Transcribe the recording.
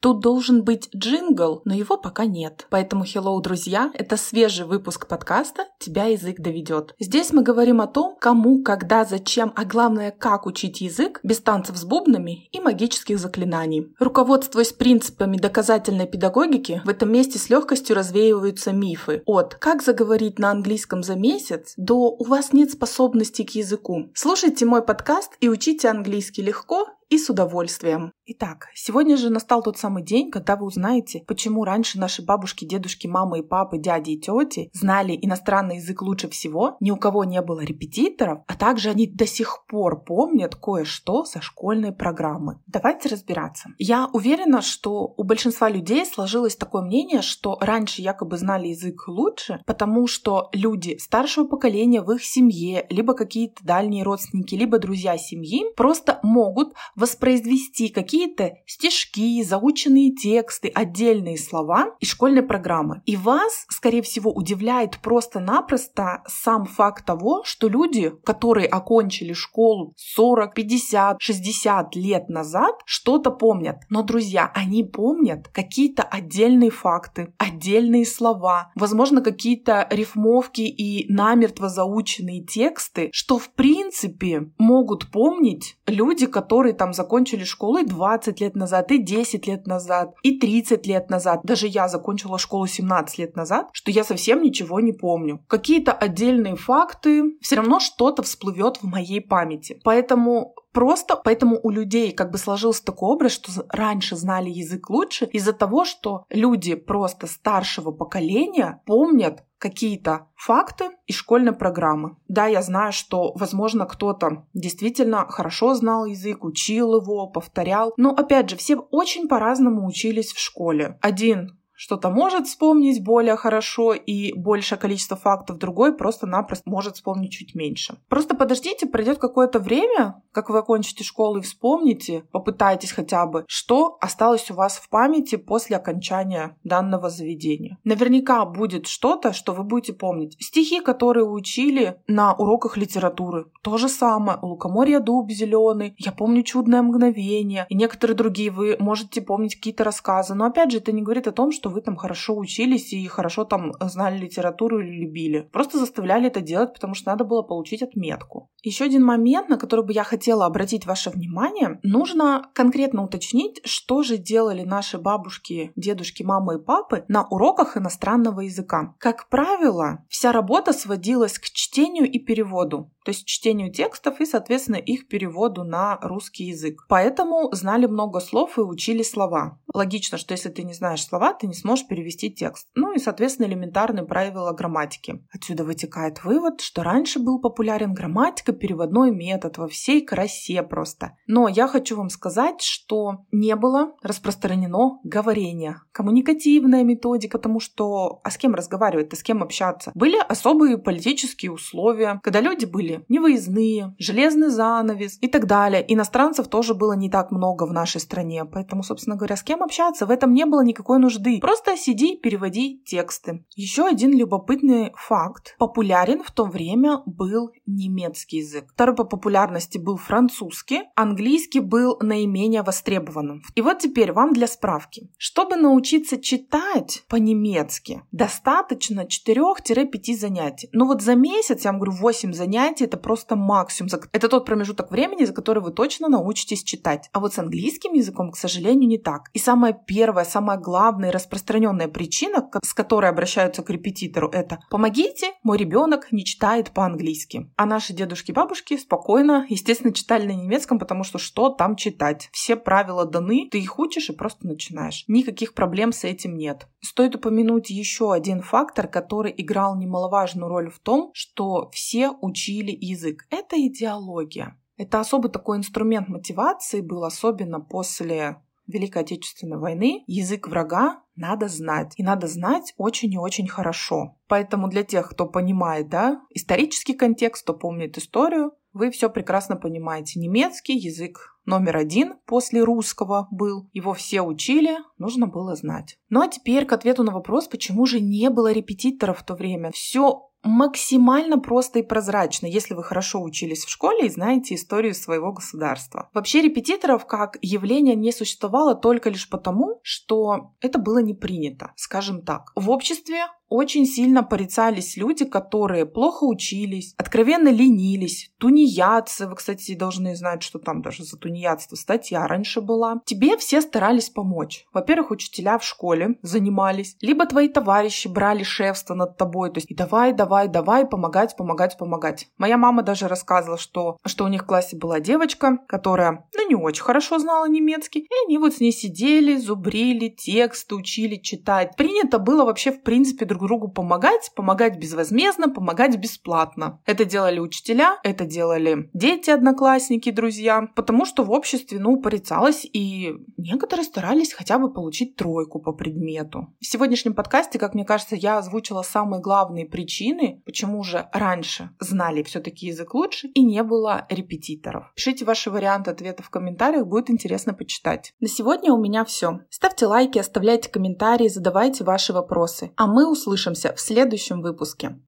Тут должен быть джингл, но его пока нет. Поэтому, hello, друзья, это свежий выпуск подкаста «Тебя язык доведет». Здесь мы говорим о том, кому, когда, зачем, а главное, как учить язык без танцев с бубнами и магических заклинаний. Руководствуясь принципами доказательной педагогики, в этом месте с легкостью развеиваются мифы от «как заговорить на английском за месяц» до «у вас нет способности к языку». Слушайте мой подкаст и учите английский легко и с удовольствием. Итак, сегодня же настал тот самый день, когда вы узнаете, почему раньше наши бабушки, дедушки, мамы и папы, дяди и тети знали иностранный язык лучше всего, ни у кого не было репетиторов, а также они до сих пор помнят кое-что со школьной программы. Давайте разбираться. Я уверена, что у большинства людей сложилось такое мнение, что раньше якобы знали язык лучше, потому что люди старшего поколения в их семье, либо какие-то дальние родственники, либо друзья семьи просто могут воспроизвести какие-то стишки, заученные тексты, отдельные слова из школьной программы. И вас, скорее всего, удивляет просто-напросто сам факт того, что люди, которые окончили школу 40, 50, 60 лет назад, что-то помнят. Но, друзья, они помнят какие-то отдельные факты, отдельные слова, возможно, какие-то рифмовки и намертво заученные тексты, что в принципе могут помнить люди, которые там закончили школу и 20 лет назад, и 10 лет назад, и 30 лет назад. Даже я закончила школу 17 лет назад, что я совсем ничего не помню. Какие-то отдельные факты, все равно что-то всплывет в моей памяти. Поэтому Просто поэтому у людей как бы сложился такой образ, что раньше знали язык лучше из-за того, что люди просто старшего поколения помнят какие-то факты из школьной программы. Да, я знаю, что, возможно, кто-то действительно хорошо знал язык, учил его, повторял. Но, опять же, все очень по-разному учились в школе. Один что-то может вспомнить более хорошо и большее количество фактов, другой просто-напросто может вспомнить чуть меньше. Просто подождите, пройдет какое-то время, как вы окончите школу и вспомните, попытайтесь хотя бы, что осталось у вас в памяти после окончания данного заведения. Наверняка будет что-то, что вы будете помнить. Стихи, которые учили на уроках литературы. То же самое. Лукоморье дуб зеленый. Я помню чудное мгновение. И некоторые другие вы можете помнить какие-то рассказы. Но опять же, это не говорит о том, что что вы там хорошо учились и хорошо там знали литературу или любили. Просто заставляли это делать, потому что надо было получить отметку. Еще один момент, на который бы я хотела обратить ваше внимание, нужно конкретно уточнить, что же делали наши бабушки, дедушки, мамы и папы на уроках иностранного языка. Как правило, вся работа сводилась к чтению и переводу то есть чтению текстов и, соответственно, их переводу на русский язык. Поэтому знали много слов и учили слова. Логично, что если ты не знаешь слова, ты не сможешь перевести текст. Ну и, соответственно, элементарные правила грамматики. Отсюда вытекает вывод, что раньше был популярен грамматика, переводной метод во всей красе просто. Но я хочу вам сказать, что не было распространено говорение. Коммуникативная методика, потому что а с кем разговаривать, а с кем общаться. Были особые политические условия, когда люди были невыездные, железный занавес и так далее. Иностранцев тоже было не так много в нашей стране, поэтому, собственно говоря, с кем общаться, в этом не было никакой нужды. Просто сиди, переводи тексты. Еще один любопытный факт. Популярен в то время был немецкий язык. Второй по популярности был французский, английский был наименее востребованным. И вот теперь вам для справки. Чтобы научиться читать по-немецки, достаточно 4-5 занятий. Ну вот за месяц, я вам говорю, 8 занятий, это просто максимум. Это тот промежуток времени, за который вы точно научитесь читать. А вот с английским языком, к сожалению, не так. И самая первая, самая главная и распространенная причина, с которой обращаются к репетитору, это «помогите, мой ребенок не читает по-английски». А наши дедушки и бабушки спокойно, естественно, читали на немецком, потому что что там читать? Все правила даны, ты их учишь и просто начинаешь. Никаких проблем с этим нет. Стоит упомянуть еще один фактор, который играл немаловажную роль в том, что все учили язык. Это идеология. Это особый такой инструмент мотивации был, особенно после Великой Отечественной войны. Язык врага надо знать. И надо знать очень и очень хорошо. Поэтому для тех, кто понимает да, исторический контекст, кто помнит историю, вы все прекрасно понимаете. Немецкий язык номер один после русского был. Его все учили, нужно было знать. Ну а теперь к ответу на вопрос, почему же не было репетиторов в то время. Все максимально просто и прозрачно, если вы хорошо учились в школе и знаете историю своего государства. Вообще репетиторов как явление не существовало только лишь потому, что это было не принято, скажем так. В обществе очень сильно порицались люди, которые плохо учились, откровенно ленились, тунеядцы. Вы, кстати, должны знать, что там даже за тунеядство статья раньше была. Тебе все старались помочь. Во-первых, учителя в школе занимались, либо твои товарищи брали шефство над тобой, то есть и давай, давай, давай, помогать, помогать, помогать. Моя мама даже рассказывала, что, что у них в классе была девочка, которая, ну, не очень хорошо знала немецкий, и они вот с ней сидели, зубрили тексты, учили читать. Принято было вообще, в принципе, друг друг другу помогать, помогать безвозмездно, помогать бесплатно. Это делали учителя, это делали дети, одноклассники, друзья, потому что в обществе, ну, порицалось, и некоторые старались хотя бы получить тройку по предмету. В сегодняшнем подкасте, как мне кажется, я озвучила самые главные причины, почему же раньше знали все-таки язык лучше и не было репетиторов. Пишите ваши варианты ответов в комментариях, будет интересно почитать. На сегодня у меня все. Ставьте лайки, оставляйте комментарии, задавайте ваши вопросы. А мы услышимся в следующем выпуске.